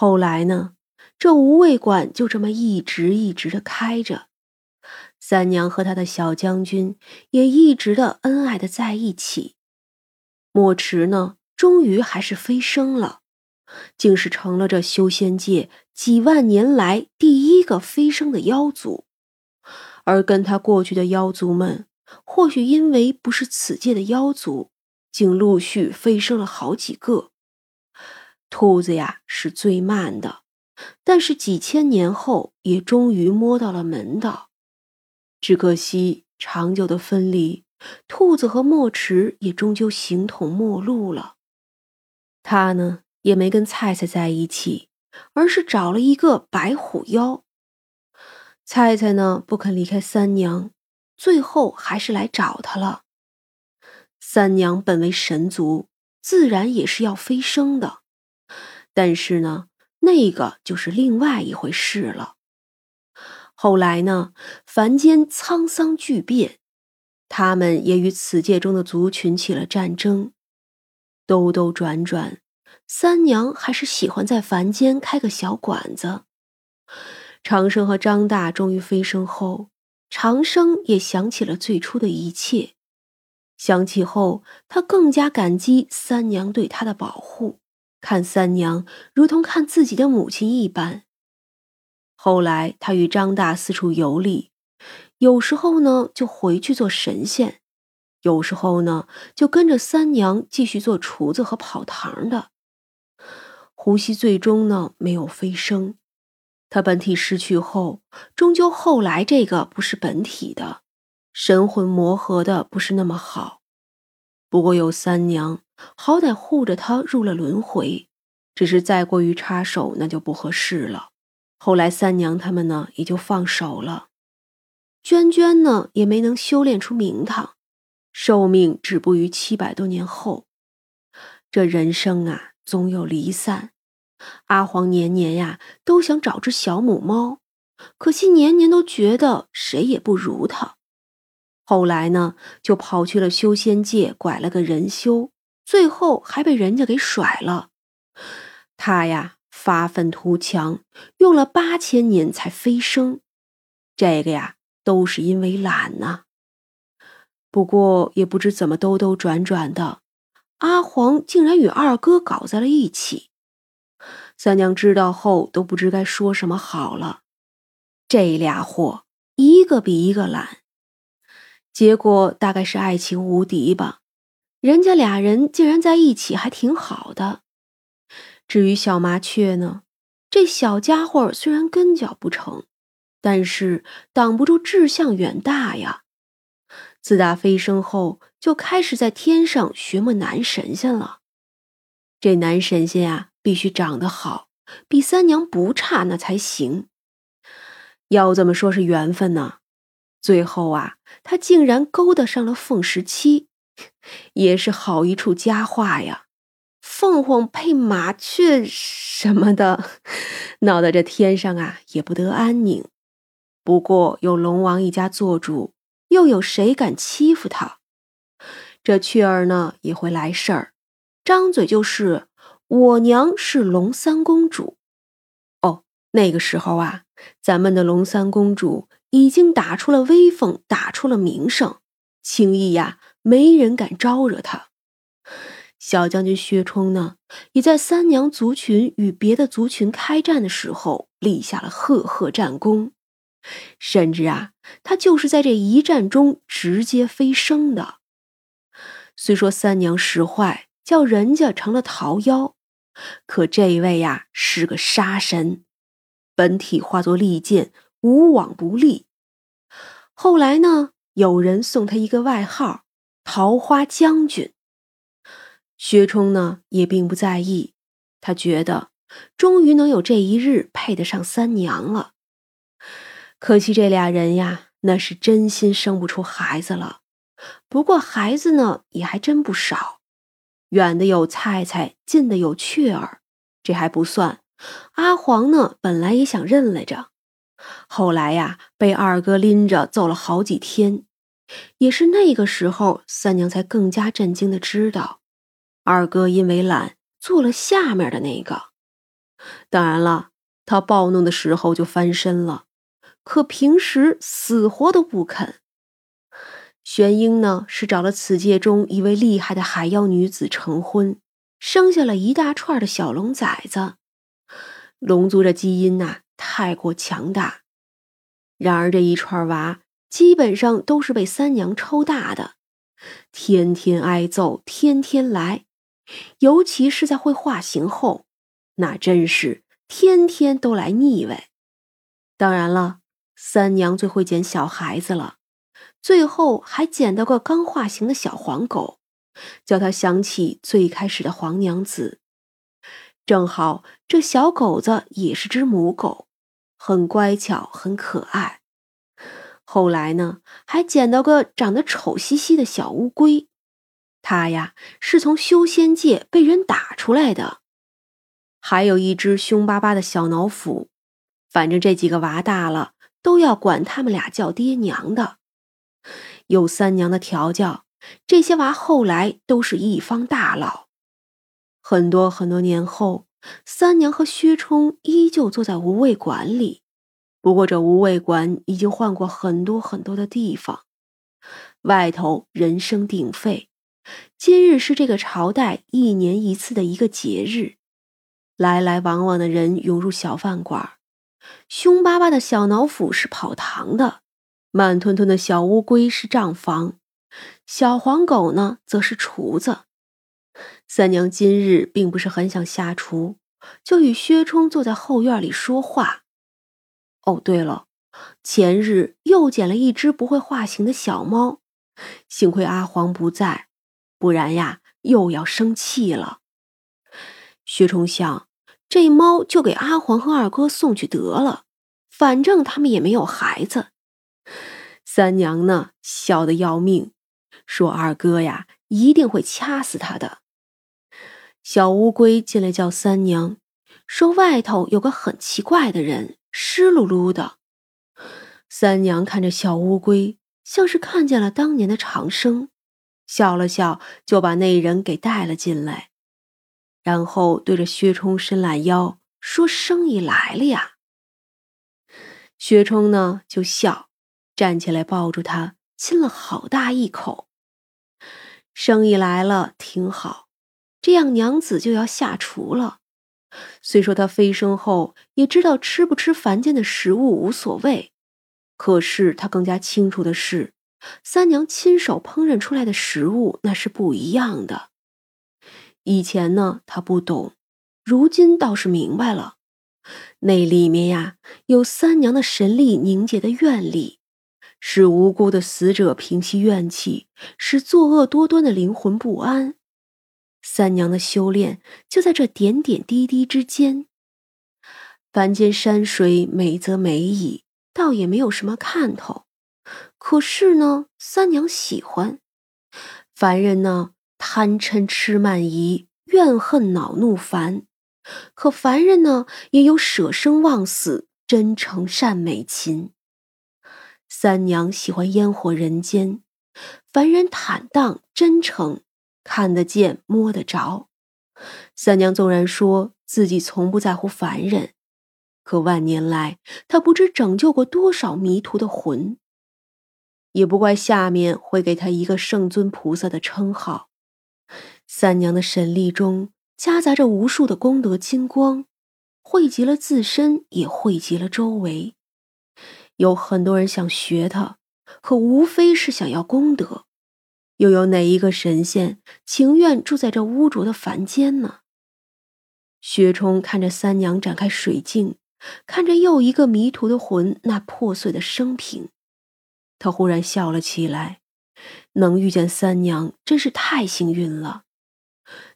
后来呢，这无味馆就这么一直一直的开着，三娘和他的小将军也一直的恩爱的在一起。墨池呢，终于还是飞升了，竟是成了这修仙界几万年来第一个飞升的妖族。而跟他过去的妖族们，或许因为不是此界的妖族，竟陆续飞升了好几个。兔子呀是最慢的，但是几千年后也终于摸到了门道。只可惜长久的分离，兔子和墨池也终究形同陌路了。他呢也没跟菜菜在一起，而是找了一个白虎妖。菜菜呢不肯离开三娘，最后还是来找他了。三娘本为神族，自然也是要飞升的。但是呢，那个就是另外一回事了。后来呢，凡间沧桑巨变，他们也与此界中的族群起了战争。兜兜转转，三娘还是喜欢在凡间开个小馆子。长生和张大终于飞升后，长生也想起了最初的一切。想起后，他更加感激三娘对他的保护。看三娘如同看自己的母亲一般。后来，他与张大四处游历，有时候呢就回去做神仙，有时候呢就跟着三娘继续做厨子和跑堂的。呼吸最终呢没有飞升，他本体失去后，终究后来这个不是本体的，神魂磨合的不是那么好。不过有三娘。好歹护着他入了轮回，只是再过于插手那就不合适了。后来三娘他们呢也就放手了，娟娟呢也没能修炼出名堂，寿命止步于七百多年后。这人生啊，总有离散。阿黄年年呀都想找只小母猫，可惜年年都觉得谁也不如他。后来呢，就跑去了修仙界，拐了个人修。最后还被人家给甩了，他呀发愤图强，用了八千年才飞升，这个呀都是因为懒呐。不过也不知怎么兜兜转转的，阿黄竟然与二哥搞在了一起。三娘知道后都不知该说什么好了，这俩货一个比一个懒，结果大概是爱情无敌吧。人家俩人竟然在一起，还挺好的。至于小麻雀呢，这小家伙虽然跟脚不成，但是挡不住志向远大呀。自打飞升后，就开始在天上寻摸男神仙了。这男神仙啊，必须长得好，比三娘不差那才行。要这么说，是缘分呢。最后啊，他竟然勾搭上了凤十七。也是好一处佳话呀，凤凰配麻雀什么的，闹得这天上啊也不得安宁。不过有龙王一家做主，又有谁敢欺负他？这雀儿呢也会来事儿，张嘴就是我娘是龙三公主。哦，那个时候啊，咱们的龙三公主已经打出了威风，打出了名声，轻易呀。没人敢招惹他。小将军薛冲呢，也在三娘族群与别的族群开战的时候立下了赫赫战功，甚至啊，他就是在这一战中直接飞升的。虽说三娘使坏，叫人家成了桃妖，可这一位呀是个杀神，本体化作利剑，无往不利。后来呢，有人送他一个外号。桃花将军，薛冲呢也并不在意，他觉得终于能有这一日配得上三娘了。可惜这俩人呀，那是真心生不出孩子了。不过孩子呢也还真不少，远的有菜菜，近的有雀儿。这还不算，阿黄呢本来也想认来着，后来呀被二哥拎着走了好几天。也是那个时候，三娘才更加震惊的知道，二哥因为懒做了下面的那个。当然了，他暴怒的时候就翻身了，可平时死活都不肯。玄英呢，是找了此界中一位厉害的海妖女子成婚，生下了一大串的小龙崽子。龙族的基因呐，太过强大。然而这一串娃基本上都是被三娘抽大的，天天挨揍，天天来，尤其是在会化形后，那真是天天都来腻味。当然了，三娘最会捡小孩子了，最后还捡到个刚化形的小黄狗，叫他想起最开始的黄娘子。正好这小狗子也是只母狗。很乖巧，很可爱。后来呢，还捡到个长得丑兮兮的小乌龟，它呀是从修仙界被人打出来的。还有一只凶巴巴的小老虎。反正这几个娃大了，都要管他们俩叫爹娘的。有三娘的调教，这些娃后来都是一方大佬。很多很多年后。三娘和薛冲依旧坐在无味馆里，不过这无味馆已经换过很多很多的地方，外头人声鼎沸。今日是这个朝代一年一次的一个节日，来来往往的人涌入小饭馆，凶巴巴的小老虎是跑堂的，慢吞吞的小乌龟是账房，小黄狗呢则是厨子。三娘今日并不是很想下厨，就与薛冲坐在后院里说话。哦，对了，前日又捡了一只不会化形的小猫，幸亏阿黄不在，不然呀又要生气了。薛冲想，这猫就给阿黄和二哥送去得了，反正他们也没有孩子。三娘呢，笑得要命，说二哥呀一定会掐死他的。小乌龟进来叫三娘，说外头有个很奇怪的人，湿漉漉的。三娘看着小乌龟，像是看见了当年的长生，笑了笑，就把那人给带了进来，然后对着薛冲伸懒腰，说：“生意来了呀。”薛冲呢就笑，站起来抱住他，亲了好大一口。生意来了，挺好。这样，娘子就要下厨了。虽说她飞升后也知道吃不吃凡间的食物无所谓，可是她更加清楚的是，三娘亲手烹饪出来的食物那是不一样的。以前呢，她不懂，如今倒是明白了。那里面呀，有三娘的神力凝结的愿力，使无辜的死者平息怨气，使作恶多端的灵魂不安。三娘的修炼就在这点点滴滴之间。凡间山水美则美矣，倒也没有什么看头。可是呢，三娘喜欢。凡人呢，贪嗔痴慢疑，怨恨恼怒烦；可凡人呢，也有舍生忘死，真诚善美情。三娘喜欢烟火人间，凡人坦荡真诚。看得见，摸得着。三娘纵然说自己从不在乎凡人，可万年来，她不知拯救过多少迷途的魂。也不怪下面会给她一个圣尊菩萨的称号。三娘的神力中夹杂着无数的功德金光，汇集了自身，也汇集了周围。有很多人想学她，可无非是想要功德。又有哪一个神仙情愿住在这污浊的凡间呢？薛冲看着三娘展开水镜，看着又一个迷途的魂那破碎的生平，他忽然笑了起来。能遇见三娘真是太幸运了。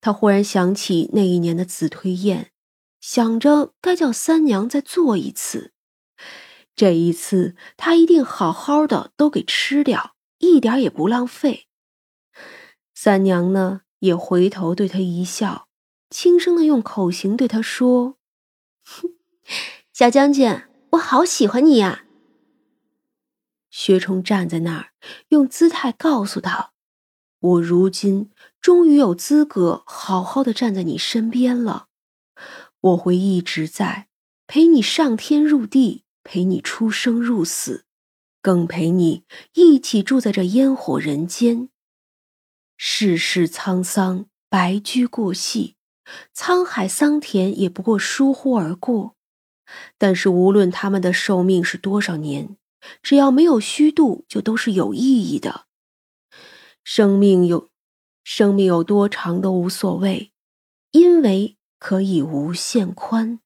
他忽然想起那一年的紫推宴，想着该叫三娘再做一次。这一次他一定好好的都给吃掉，一点也不浪费。三娘呢，也回头对他一笑，轻声的用口型对他说：“哼小将军，我好喜欢你呀。”薛冲站在那儿，用姿态告诉他：“我如今终于有资格好好的站在你身边了。我会一直在，陪你上天入地，陪你出生入死，更陪你一起住在这烟火人间。世事沧桑，白驹过隙，沧海桑田也不过疏忽而过。但是无论他们的寿命是多少年，只要没有虚度，就都是有意义的。生命有，生命有多长都无所谓，因为可以无限宽。